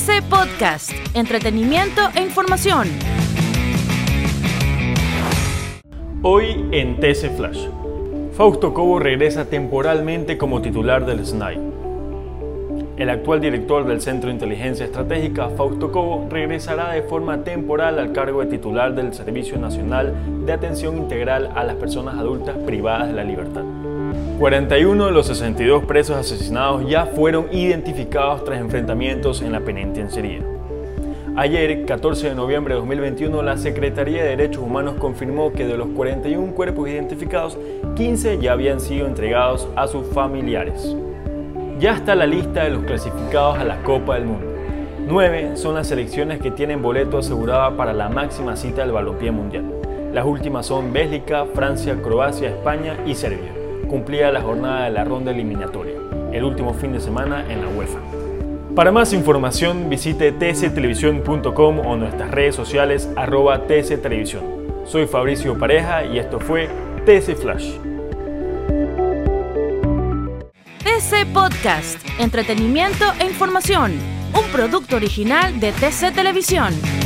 TC Podcast, entretenimiento e información. Hoy en TC Flash. Fausto Cobo regresa temporalmente como titular del SNAI. El actual director del Centro de Inteligencia Estratégica, Fausto Cobo, regresará de forma temporal al cargo de titular del Servicio Nacional de Atención Integral a las Personas Adultas Privadas de la Libertad. 41 de los 62 presos asesinados ya fueron identificados tras enfrentamientos en la penitenciaría. Ayer, 14 de noviembre de 2021, la Secretaría de Derechos Humanos confirmó que de los 41 cuerpos identificados, 15 ya habían sido entregados a sus familiares. Ya está la lista de los clasificados a la Copa del Mundo. Nueve son las selecciones que tienen boleto asegurado para la máxima cita del balompié mundial. Las últimas son Bélgica, Francia, Croacia, España y Serbia. Cumplida la jornada de la ronda eliminatoria, el último fin de semana en la UEFA. Para más información visite tctelevisión.com o nuestras redes sociales arroba tctelevisión. Soy Fabricio Pareja y esto fue TC Flash. TC Podcast, entretenimiento e información, un producto original de TC Televisión.